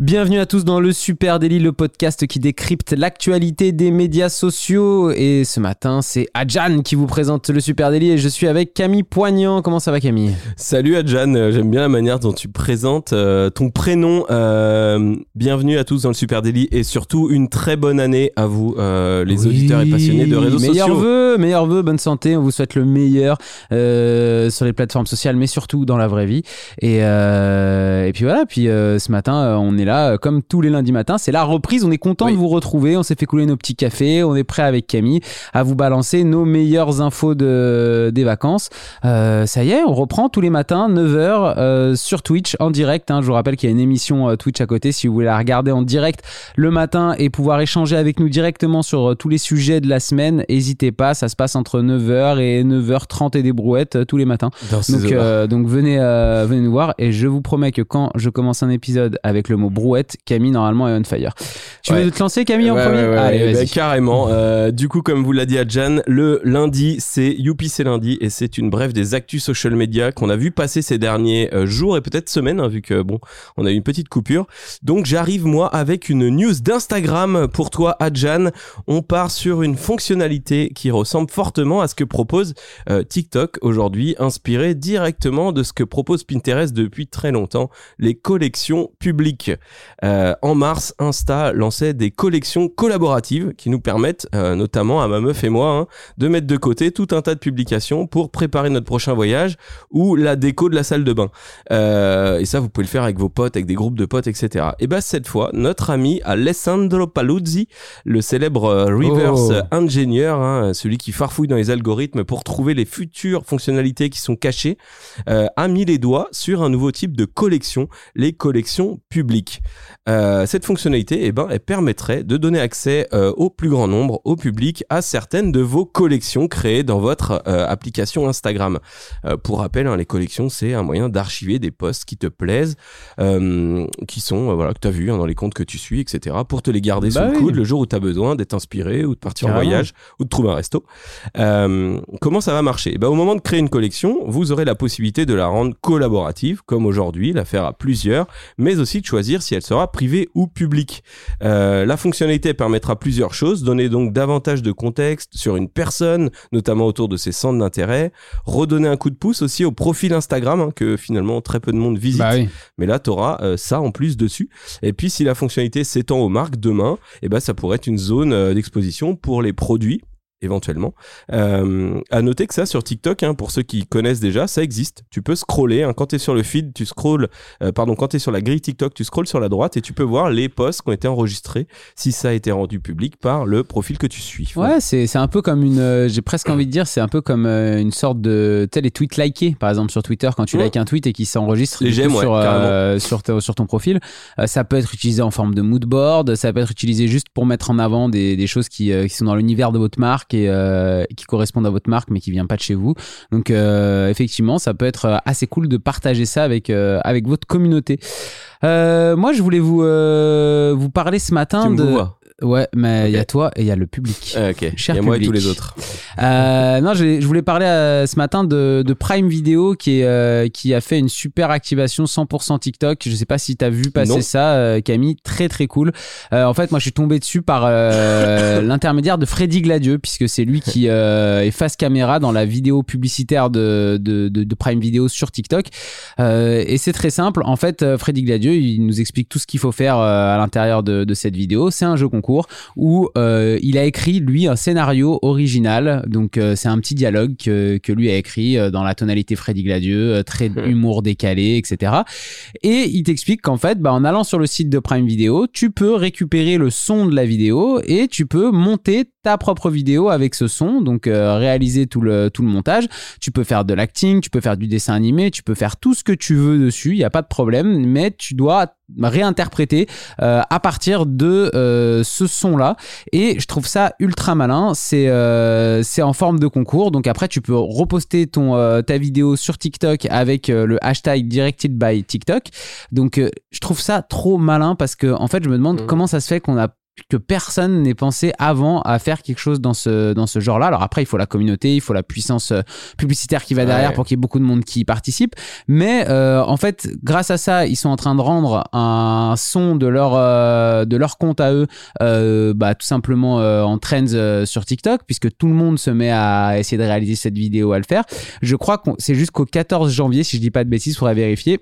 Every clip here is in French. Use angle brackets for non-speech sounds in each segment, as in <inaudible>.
Bienvenue à tous dans le Super Daily, le podcast qui décrypte l'actualité des médias sociaux. Et ce matin, c'est Adjan qui vous présente le Super Daily et je suis avec Camille Poignant. Comment ça va Camille? Salut Adjan, Euh, j'aime bien la manière dont tu présentes euh, ton prénom. Euh, bienvenue à tous dans le Super Daily et surtout une très bonne année à vous, euh, les Oui, auditeurs et passionnés de réseaux meilleurs sociaux. Vœux, meilleurs vœux, bonne santé. On vous souhaite le meilleur sur les plateformes sociales, mais surtout dans la vraie vie. Et, et puis voilà, puis ce matin, euh, on est là euh, comme tous les lundis matins. C'est la reprise. On est content Oui. de vous retrouver. On s'est fait couler nos petits cafés. On est prêt avec Camille à vous balancer nos meilleures infos de, des vacances. Euh, ça y est, on reprend tous les matins, 9h euh, sur Twitch en direct. hein. Je vous rappelle qu'il y a une émission Twitch à côté si vous voulez la regarder en direct le matin et pouvoir échanger avec nous directement sur tous les sujets de la semaine. N'hésitez pas, ça se passe entre 9h et 9h30 et des brouettes tous les matins. Dans Donc, donc venez, venez nous voir et je vous promets que quand je commence un épisode avec le mot brouette, Camille normalement est on fire. Tu Ouais. veux te lancer Camille en Ouais, premier ouais, Allez, vas-y. bah, carrément. Euh, du coup, comme vous l'a dit Adjan, le lundi, c'est Youpi, c'est lundi, et c'est une brève des actus social media qu'on a vu passer ces derniers euh, jours et peut-être semaines, hein, vu que bon, on a eu une petite coupure. Donc, j'arrive moi avec une news d'Instagram pour toi, Adjan. On part sur une fonctionnalité qui ressemble fortement à ce que propose euh, TikTok aujourd'hui, inspiré directement de ce que propose Pinterest depuis très longtemps, les collections publiques. Euh, en mars, Insta lançait des collections collaboratives qui nous permettent, euh, notamment à ma meuf et moi, hein, de mettre de côté tout un tas de publications pour préparer notre prochain voyage ou la déco de la salle de bain. Euh, et ça, vous pouvez le faire avec vos potes, avec des groupes de potes, etc. Et ben cette fois, notre ami Alessandro Paluzzi, le célèbre reverse Oh. engineer, hein, celui qui farfouille dans les algorithmes pour trouver les futures fonctionnalités qui sont cachées, a mis les doigts sur un nouveau type de collection, les collections publiques. Euh, cette fonctionnalité, eh ben, elle permettrait de donner accès euh, au plus grand nombre, au public, à certaines de vos collections créées dans votre euh, application Instagram. Pour rappel, hein, les collections, c'est un moyen d'archiver des posts qui te plaisent, qui sont, voilà, que tu as vu dans les comptes que tu suis, etc., pour te les garder Bah sous le coude le jour où tu as besoin d'être inspiré ou de partir en voyage ou de trouver un resto. Comment ça va marcher? Eh ben, Au moment de créer une collection, vous aurez la possibilité de la rendre collaborative, comme aujourd'hui, la faire à plusieurs, mais aussi de choisir si elle sera privée ou publique. Euh, la fonctionnalité permettra plusieurs choses, donner donc davantage de contexte sur une personne, notamment autour de ses centres d'intérêt, redonner un coup de pouce aussi au profil Instagram, hein, que finalement très peu de monde visite, Bah oui. mais là tu auras ça en plus dessus. Et puis si la fonctionnalité s'étend aux marques demain, eh ben, ça pourrait être une zone euh, d'exposition pour les produits éventuellement. Euh, à noter que ça sur TikTok, hein, pour ceux qui connaissent déjà, ça existe. Tu peux scroller. hein, quand tu es sur le feed, tu scrolles, euh, pardon, quand tu es sur la grille TikTok, tu scrolles sur la droite et tu peux voir les posts qui ont été enregistrés si ça a été rendu public par le profil que tu suis. Ouais, c'est c'est un peu comme une. euh, J'ai presque envie de dire, c'est un peu comme euh, une sorte de. Tu les tweets likés, par exemple, sur Twitter, quand tu Ouais. likes un tweet et qu'il s'enregistre ouais, sur, sur, ton profil. Ça peut être utilisé en forme de mood board, ça peut être utilisé juste pour mettre en avant des, des choses qui, qui sont dans l'univers de votre marque et euh, qui correspondent à votre marque, mais qui viennent pas de chez vous. Donc, euh, effectivement, ça peut être euh, assez cool de partager ça avec, euh, avec votre communauté. Moi, je voulais vous, vous parler ce matin Tu me de. vois. Ouais, mais il y a toi et il y a le public. Ah, ok. Cher Il y a moi et tous les autres. Euh, non, je voulais parler euh, ce matin de, de Prime Video qui, est, euh, qui a fait une super activation 100% TikTok. Je sais pas si tu as vu passer Non. ça, Camille. Très, très cool. En fait, moi, je suis tombé dessus par <laughs> l'intermédiaire de Freddy Gladieux, puisque c'est lui qui est face caméra dans la vidéo publicitaire de, de, de, de Prime Video sur TikTok. Et c'est très simple. En fait, Freddy Gladieux, il nous explique tout ce qu'il faut faire à l'intérieur de, de cette vidéo. C'est un jeu concours où euh, il a écrit lui un scénario original. Donc euh, c'est un petit dialogue que, que lui a écrit euh, dans la tonalité Freddy Gladieux, très humour décalé, etc. Et il t'explique qu'en fait, bah, en allant sur le site de Prime Video, tu peux récupérer le son de la vidéo et tu peux monter ta propre vidéo avec ce son, donc euh, réaliser tout le, tout le montage. Tu peux faire de l'acting, tu peux faire du dessin animé, tu peux faire tout ce que tu veux dessus, il n'y a pas de problème, mais tu dois réinterpréter euh, à partir de euh, ce son là et je trouve ça ultra malin c'est euh, c'est en forme de concours donc après tu peux reposter ton euh, ta vidéo sur TikTok avec euh, le hashtag directed by TikTok donc euh, je trouve ça trop malin parce que en fait je me demande Mhm. comment ça se fait qu'on a que personne n'ait pensé avant à faire quelque chose dans ce, dans ce genre-là. Alors après, il faut la communauté, il faut la puissance euh, publicitaire qui va derrière Ouais. pour qu'il y ait beaucoup de monde qui y participe. Mais euh, en fait, grâce à ça, ils sont en train de rendre un son de leur, euh, de leur compte à eux, euh, bah, tout simplement euh, en trends euh, sur TikTok, puisque tout le monde se met à essayer de réaliser cette vidéo, à le faire. Je crois que c'est jusqu'au 14 janvier, si je dis pas de bêtises, faudrait vérifier.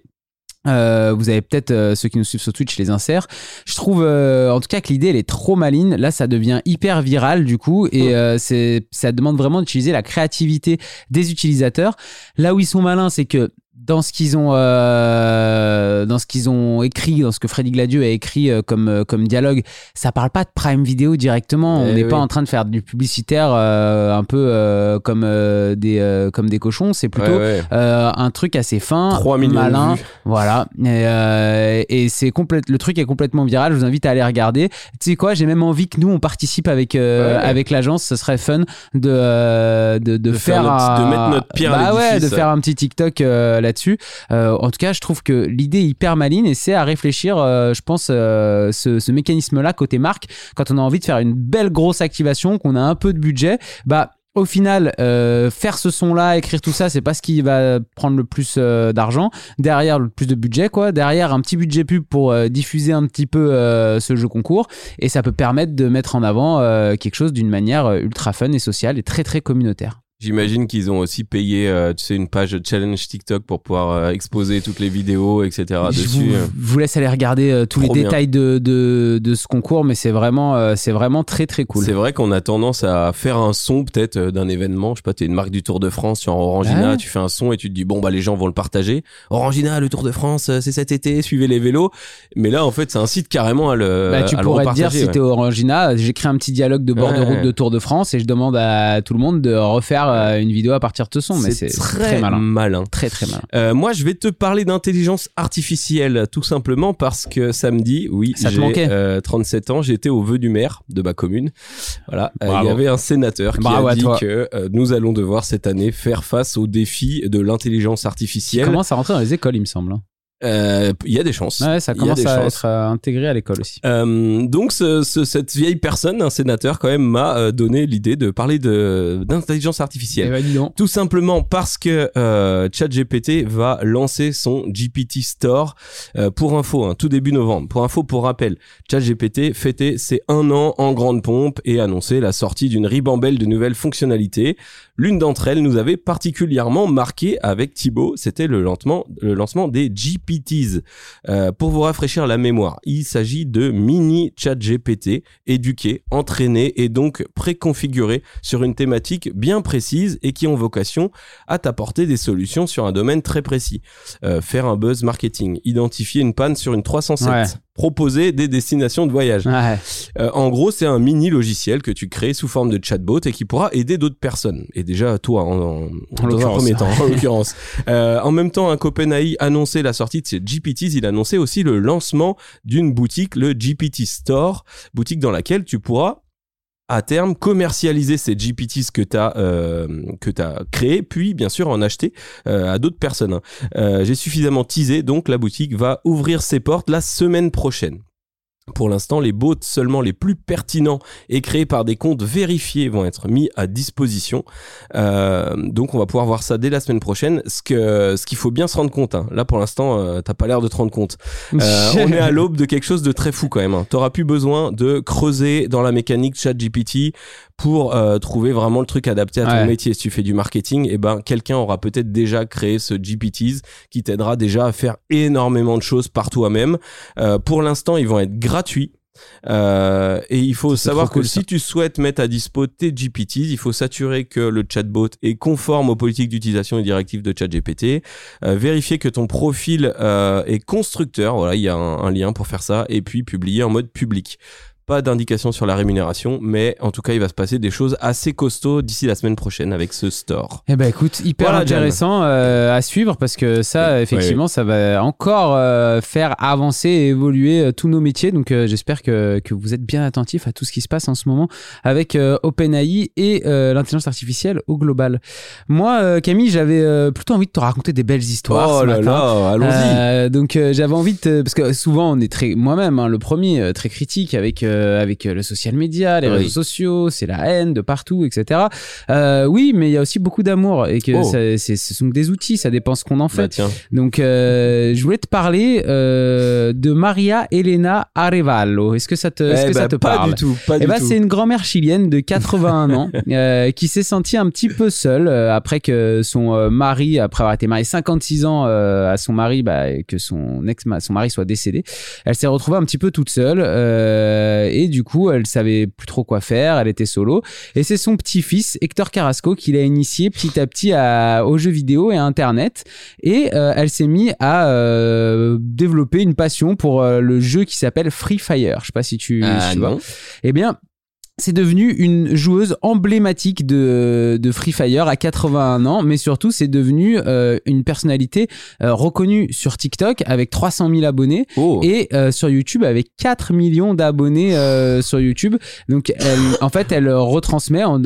Euh, vous avez peut-être euh, ceux qui nous suivent sur Twitch les insères. Je trouve euh, en tout cas que l'idée elle est trop maligne. Là, ça devient hyper viral du coup et euh, c'est ça demande vraiment d'utiliser la créativité des utilisateurs. Là où ils sont malins, c'est que dans ce qu'ils ont euh, dans ce qu'ils ont écrit, dans ce que Freddy Gladieux a écrit euh, comme euh, comme dialogue, ça parle pas de Prime Video directement. On Eh n'est oui. pas en train de faire du publicitaire un peu comme des comme des cochons. C'est plutôt Ouais, ouais. un truc assez fin, 3 millions malin. Voilà. Et, et c'est complète. Le truc est complètement viral. Je vous invite à aller regarder. Tu sais quoi? J'ai même envie que nous on participe avec Ouais. avec l'agence. Ce serait fun de de, de, De faire faire, notre- un- de mettre notre pierre à bah ouais, de faire un petit TikTok là-dessus. Euh, en tout cas, je trouve que l'idée hyper maline et c'est à réfléchir. euh, je pense euh, ce, ce mécanisme-là côté marque quand on a envie de faire une belle grosse activation, qu'on a un peu de budget, bah au final, faire ce son-là, écrire tout ça, c'est pas ce qui va prendre le plus d'argent. Derrière, le plus de budget, quoi. Derrière, un petit budget pub pour diffuser un petit peu ce jeu concours. Et ça peut permettre de mettre en avant quelque chose d'une manière ultra fun et sociale et très, très communautaire. J'imagine qu'ils ont aussi payé, euh, tu sais, une page challenge TikTok pour pouvoir euh, exposer toutes les vidéos, etc. je Ah, dessus. vous, euh. vous laisse aller regarder euh, tous Trop les bien. détails de, de, de ce concours, mais c'est vraiment, c'est vraiment très, très cool. C'est vrai qu'on a tendance à faire un son peut-être d'un événement. Je sais pas, t'es une marque du Tour de France sur Orangina, Ouais. tu fais un son et tu te dis bon bah les gens vont le partager. Orangina, le Tour de France, c'est cet été, suivez les vélos. Mais là en fait un site carrément à le. Bah, tu à le pourrais te dire, repartager, si ouais. t'es Orangina, j'écris un petit dialogue de bord de Ouais. route de Tour de France et je demande à tout le monde de refaire euh, une vidéo à partir de ce son. Mais c'est très, malin. malin. Très très malin. Euh, moi, je vais te parler d'intelligence artificielle, tout simplement parce que samedi, oui, Ça te manquait? euh, 37 ans, j'étais au vœu du maire de ma commune. Voilà, Euh, il y avait un sénateur qui Bravo a dit que euh, nous allons devoir cette année faire face au défi de l'intelligence Qui artificielle. commence à rentrer dans les écoles, il me semble. Euh, Il y a des chances. Ouais, ça commence à chances. être euh, intégré à l'école aussi. Euh, donc ce- ce- cette vieille personne, un sénateur quand même, m'a euh, donné l'idée de parler de d'intelligence artificielle. Eh ben. Tout simplement parce que euh, ChatGPT va lancer son GPT Store euh, pour info, hein, tout début novembre. Pour info, pour rappel, ChatGPT fêtait ses un an en grande pompe et annonçait la sortie d'une ribambelle de nouvelles fonctionnalités. L'une d'entre elles nous avait particulièrement marqué avec Thibaut, c'était le lancement, le lancement des Euh, pour vous rafraîchir la mémoire, il s'agit de mini ChatGPT éduqués, entraînés et donc préconfigurés sur une thématique bien précise et qui ont vocation à t'apporter des solutions sur un domaine très précis. Euh, faire un buzz marketing, identifier une panne sur une 307, Ouais. Proposer des destinations de voyage. Ouais. Euh, en gros, c'est un mini logiciel que tu crées sous forme de chatbot et qui pourra aider d'autres personnes. Et déjà, toi, en, en- dans un premier temps, en <laughs> l'occurrence. Euh, en même temps, un qu'OpenAI annonçait la sortie de ses GPTs, il annonçait aussi le lancement d'une boutique, le GPT Store, boutique dans laquelle tu pourras à terme commercialiser ces GPTs que tu as euh, que tu as créé puis bien sûr en acheter euh, à d'autres personnes. hein. Euh, j'ai suffisamment teasé donc la boutique va ouvrir ses portes la semaine prochaine. Pour l'instant, les bots seulement les plus pertinents et créés par des comptes vérifiés vont être mis à disposition. Euh, donc, on va pouvoir voir ça dès la semaine prochaine. Ce que, ce qu'il faut bien se rendre compte. hein. Là, pour l'instant, euh, t'as pas l'air de te rendre compte. Euh, <laughs> on est à l'aube de quelque chose de très fou quand même. Hein. T'auras plus besoin de creuser dans la mécanique ChatGPT pour euh, trouver vraiment le truc adapté à ton Ouais. métier. Si tu fais du marketing, et ben quelqu'un aura peut-être déjà créé ce GPTs qui t'aidera déjà à faire énormément de choses par toi-même. Euh, pour l'instant, ils vont être gratuits. Euh, et il faut savoir cool, que si tu souhaites mettre à dispo tes GPTs, il faut s'assurer que le chatbot est conforme aux politiques d'utilisation et directives de ChatGPT. Euh, vérifier que ton profil euh, est constructeur. Voilà, il y a un, un lien pour faire ça. Et puis publier en mode public. Pas d'indication sur la rémunération, mais en tout cas, il va se passer des choses assez costauds d'ici la semaine prochaine avec ce store. Eh ben écoute, hyper Voilà, intéressant euh, à suivre parce que ça, Oui, effectivement, ça va encore euh, faire avancer et évoluer euh, tous nos métiers. Donc euh, j'espère que, que vous êtes bien attentifs à tout ce qui se passe en ce moment avec OpenAI et l'intelligence artificielle au global. Moi, Camille, j'avais plutôt envie de te raconter des belles histoires. oh ce là matin. là, allons-y. Donc j'avais envie de parce que souvent on est très moi-même hein, le premier très critique avec euh, avec euh, le social media, les Oui. réseaux sociaux, c'est la haine de partout, etc. Euh, oui, mais il y a aussi beaucoup d'amour et que Oh. ça- ce sont des outils, ça dépend ce qu'on en fait. Bah. Donc, euh, je voulais te parler de Maria Elena Arevallo. Est-ce que ça te, Eh que ça bah, te pas parle du tout, pas eh ben, tout. c'est une grand-mère chilienne de 81 ans <laughs> qui s'est sentie un petit peu seule après que son mari, après avoir été mariée 56 ans à son mari, bah, et que son ex, son mari soit décédé, elle s'est retrouvée un petit peu toute seule euh, et du coup, elle savait plus trop quoi faire. Elle était solo et c'est son petit-fils Hector Carrasco qui l'a initié petit à petit à, aux jeux vidéo et à Internet et euh, elle s'est mise à euh, développer une passion pour euh, le jeu qui s'appelle Free Fire. Je sais pas si tu, Ah, si tu vois. Eh bien, c'est devenu une joueuse emblématique de, de Free Fire à 81 ans, mais surtout c'est devenu euh, une personnalité euh, reconnue sur TikTok avec 300 000 abonnés Oh. et euh, sur YouTube avec 4 millions d'abonnés sur YouTube. Donc elle, en fait elle retransmet en,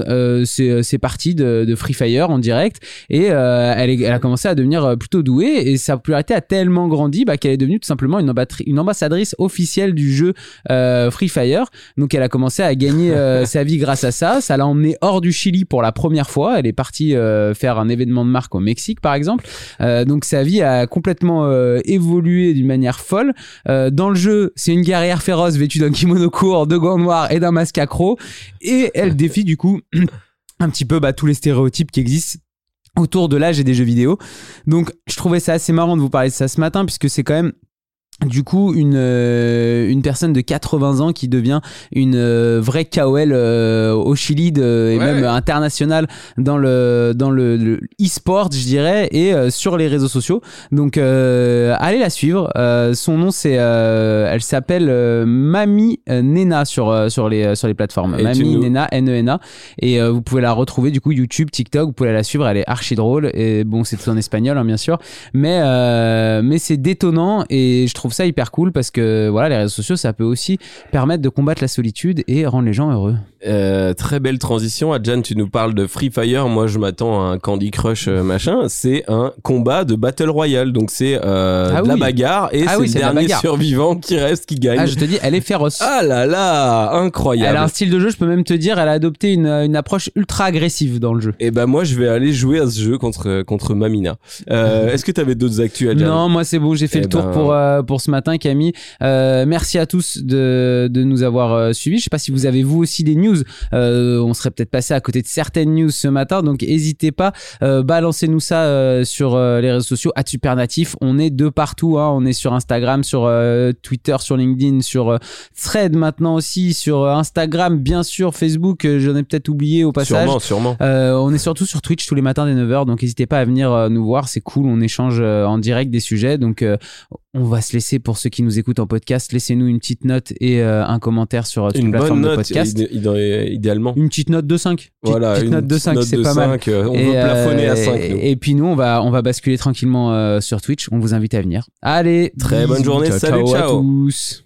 ses, ses parties de, de Free Fire en direct et elle, est- elle a commencé à devenir plutôt douée et sa popularité a tellement grandi bah, qu'elle est devenue tout simplement une, ambassadrice officielle du jeu Free Fire. Donc elle a commencé à gagner euh, sa vie grâce à ça. Ça l'a emmenée hors du Chili pour la première fois. Elle est partie euh, faire un événement de marque au Mexique par exemple. Euh, donc sa vie a complètement évolué d'une manière folle. Dans le jeu, c'est une guerrière féroce vêtue d'un kimono court, de gants noirs et d'un masque accro. Et elle défie du coup <clears throat> un petit peu bah, tous les stéréotypes qui existent autour de l'âge et des jeux vidéo. Donc je trouvais ça assez marrant de vous parler de ça ce matin puisque c'est quand même du coup une euh, une personne de 80 ans qui devient une euh, vraie KOL euh, au Chili de, et Ouais. même internationale dans le dans le, le e-sport je dirais et euh, sur les réseaux sociaux. Donc euh, allez la suivre. Euh, son nom c'est euh, elle s'appelle euh, Mami Nena sur euh, sur les sur les plateformes. Et Mami Nena N E N A. Et euh, vous pouvez la retrouver du coup YouTube TikTok. Vous pouvez la suivre. Elle est archi drôle. Et bon c'est tout en espagnol hein, bien sûr. Mais euh, mais c'est détonnant. Et je trouve ça hyper cool parce que voilà les réseaux sociaux ça peut aussi permettre de combattre la solitude et rendre les gens heureux Euh, très belle transition. Adjan, tu nous parles de Free Fire. Moi, je m'attends à un Candy Crush euh, machin. C'est un combat de Battle Royale. Donc, c'est euh, Ah de la bagarre et Ah c'est oui, le dernier survivant qui reste qui gagne. ah je te dis elle est féroce Ah là là, incroyable. elle a un style de jeu je peux même te dire elle a adopté une, une approche ultra agressive dans le jeu Et ben moi, je vais aller jouer à ce jeu contre contre Mamina. Euh, <laughs> Est-ce que tu avais d'autres actus, Adjan Non, moi c'est bon, j'ai fait Eh le tour ben- pour pour ce matin, Camille. Euh, merci à tous de de nous avoir euh, suivis. Je sais pas si vous avez vous aussi des news. Euh, on serait peut-être passé à côté de certaines news ce matin, donc n'hésitez pas. Euh, balancez-nous ça euh, sur euh, les réseaux sociaux. À Supernatif, on est de partout. Hein. On est sur Instagram, sur euh, Twitter, sur LinkedIn, sur Thread maintenant aussi, sur Instagram, bien sûr, Facebook. J'en ai peut-être oublié au passage. Sûrement, sûrement. Euh, on est surtout sur Twitch tous les matins dès 9h, donc n'hésitez pas à venir nous voir, c'est cool, on échange euh, en direct des sujets. Donc euh, on va se laisser, pour ceux qui nous écoutent en podcast, laissez-nous une petite note et euh, un commentaire sur euh, Une bonne plateformes de podcast. idé- idé- idéalement. Une petite note de 5. Petite, Voilà, petite une note de petite 5, note c'est pas mal. 5, euh, On Et, veut plafonner euh, à 5. nous. Et puis nous, on va, on va basculer tranquillement euh, sur Twitch. On vous invite à venir. Allez, Très bonne journée, salut, à ciao. tous.